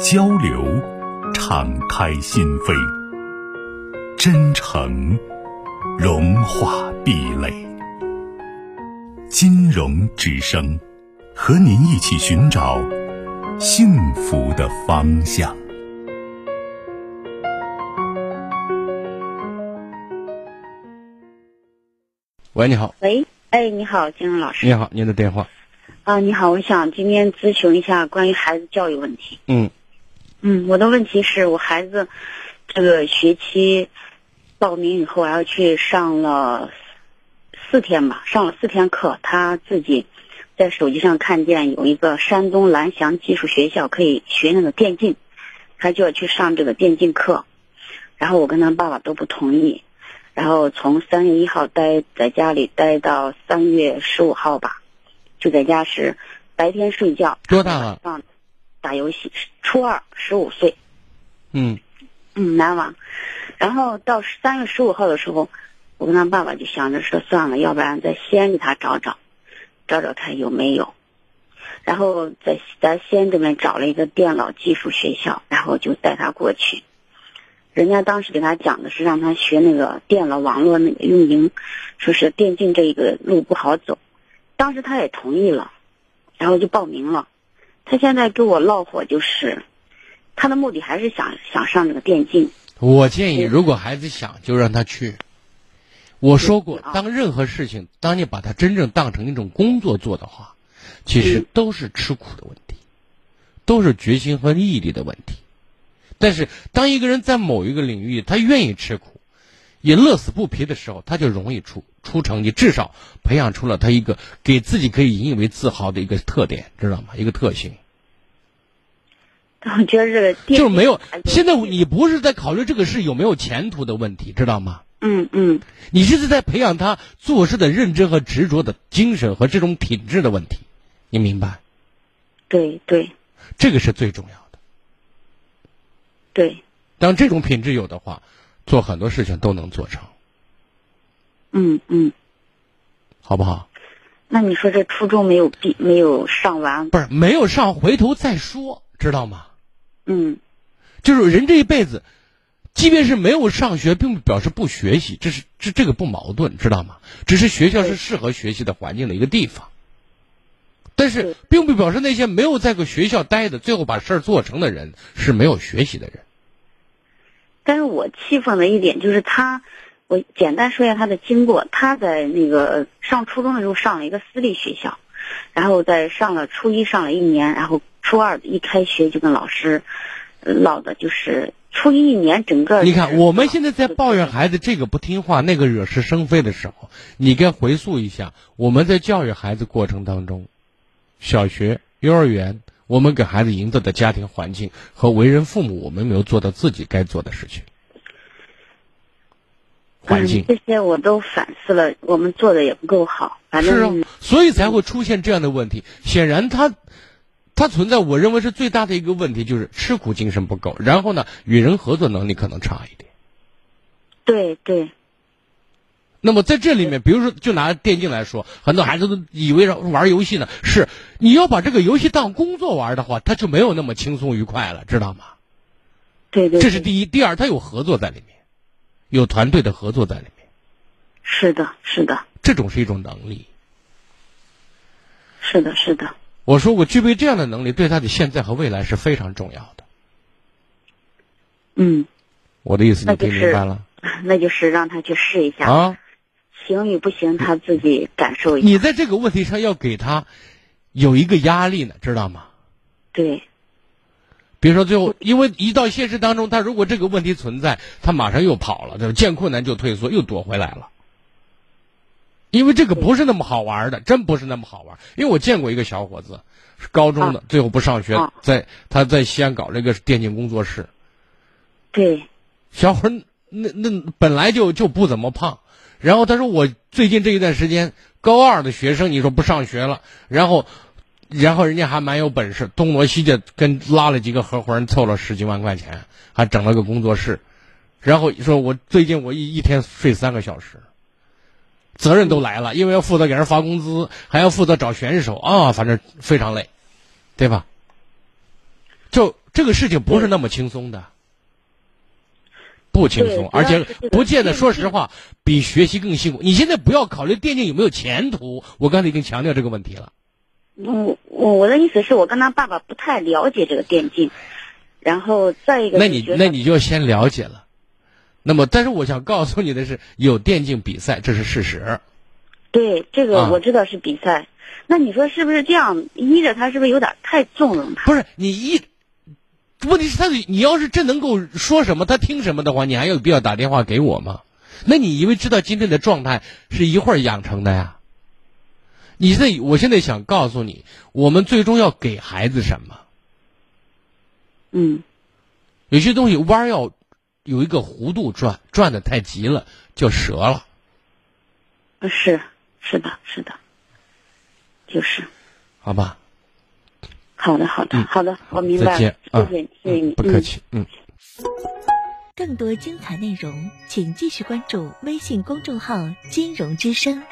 交流，敞开心扉；真诚，融化壁垒。金融之声，和您一起寻找幸福的方向。喂，你好。喂，哎，你好，金融老师。你好，您的电话。啊，你好，我想今天咨询一下关于孩子教育问题。嗯。嗯，我的问题是我孩子这个学期报名以后，要去上了四天吧，上了四天课。他自己在手机上看见有一个山东蓝翔技术学校可以学那个电竞，他就要去上这个电竞课。然后我跟他爸爸都不同意。然后从三月一号待在家里待到三月十五号吧，就在家是白天睡觉。多大了？打游戏，初二，十五岁。嗯，嗯，难忘。然后到三月十五号的时候，我跟他爸爸就想着说，算了，要不然在西安给他找找，找找看有没有。然后在在西安这边找了一个电脑技术学校，然后就带他过去。人家当时给他讲的是让他学那个电脑网络那个运营，说是电竞这一个路不好走。当时他也同意了，然后就报名了。他现在跟我唠火，就是他的目的还是想想上这个电竞。我建议，如果孩子想，就让他去。我说过，当任何事情，当你把它真正当成一种工作做的话，其实都是吃苦的问题，都是决心和毅力的问题。但是，当一个人在某一个领域他愿意吃苦，也乐此不疲的时候，他就容易出出成绩，至少培养出了他一个给自己可以引以为自豪的一个特点，知道吗？一个特性。我觉得这个就是没有。现在你不是在考虑这个事有没有前途的问题，知道吗？嗯嗯。你是在培养他做事的认真和执着的精神和这种品质的问题，你明白？对对。这个是最重要的。对。当这种品质有的话，做很多事情都能做成。嗯嗯。好不好？那你说这初中没有毕没有上完？不是没有上，回头再说，知道吗？嗯，就是人这一辈子，即便是没有上学，并不表示不学习，这是这这个不矛盾，知道吗？只是学校是适合学习的环境的一个地方，但是并不表示那些没有在个学校待的，最后把事儿做成的人是没有学习的人。但是我气愤的一点就是他，我简单说一下他的经过。他在那个上初中的时候上了一个私立学校，然后在上了初一上了一年，然后。初二一开学就跟老师唠的，就是初一一年整个。你看，我们现在在抱怨孩子这个不听话、那个惹是生非的时候，你该回溯一下我们在教育孩子过程当中，小学、幼儿园，我们给孩子营造的家庭环境和为人父母，我们没有做到自己该做的事情。环境这些我都反思了，我们做的也不够好。反正是啊，所以才会出现这样的问题。显然他。他存在，我认为是最大的一个问题，就是吃苦精神不够。然后呢，与人合作能力可能差一点。对对。那么在这里面，比如说，就拿电竞来说，很多孩子都以为玩游戏呢，是你要把这个游戏当工作玩的话，他就没有那么轻松愉快了，知道吗？对对。这是第一，第二，他有合作在里面，有团队的合作在里面。是的，是的。这种是一种能力。是的，是的。我说，我具备这样的能力，对他的现在和未来是非常重要的。嗯，我的意思你听明白了？那就是让他去试一下啊，行与不行，他自己感受一下。你在这个问题上要给他有一个压力呢，知道吗？对。比如说，最后因为一到现实当中，他如果这个问题存在，他马上又跑了，对吧？见困难就退缩，又躲回来了。因为这个不是那么好玩的，真不是那么好玩。因为我见过一个小伙子，是高中的，最后不上学，在他在西安搞了一个电竞工作室。对，小伙儿那那本来就就不怎么胖，然后他说我最近这一段时间高二的学生，你说不上学了，然后。然后人家还蛮有本事，东挪西的跟拉了几个合伙人凑了十几万块钱，还整了个工作室。然后说我最近我一一天睡三个小时，责任都来了，因为要负责给人发工资，还要负责找选手啊，反正非常累，对吧？就这个事情不是那么轻松的，不轻松，而且不见得。说实话，比学习更辛苦。你现在不要考虑电竞有没有前途，我刚才已经强调这个问题了。我我我的意思是我跟他爸爸不太了解这个电竞，然后再一个，那你那你就先了解了。那么，但是我想告诉你的是，有电竞比赛，这是事实。对，这个我知道是比赛。那你说是不是这样依着他，是不是有点太纵容他？不是你依，问题是他你要是真能够说什么，他听什么的话，你还有必要打电话给我吗？那你因为知道今天的状态是一会儿养成的呀？你在，我现在想告诉你，我们最终要给孩子什么？嗯，有些东西弯要有一个弧度转，转的太急了就折了。是，是的，是的，就是。好吧。好的，好的，好的，我明白了。再见，谢谢，谢谢你，不客气，嗯。更多精彩内容，请继续关注微信公众号“金融之声”。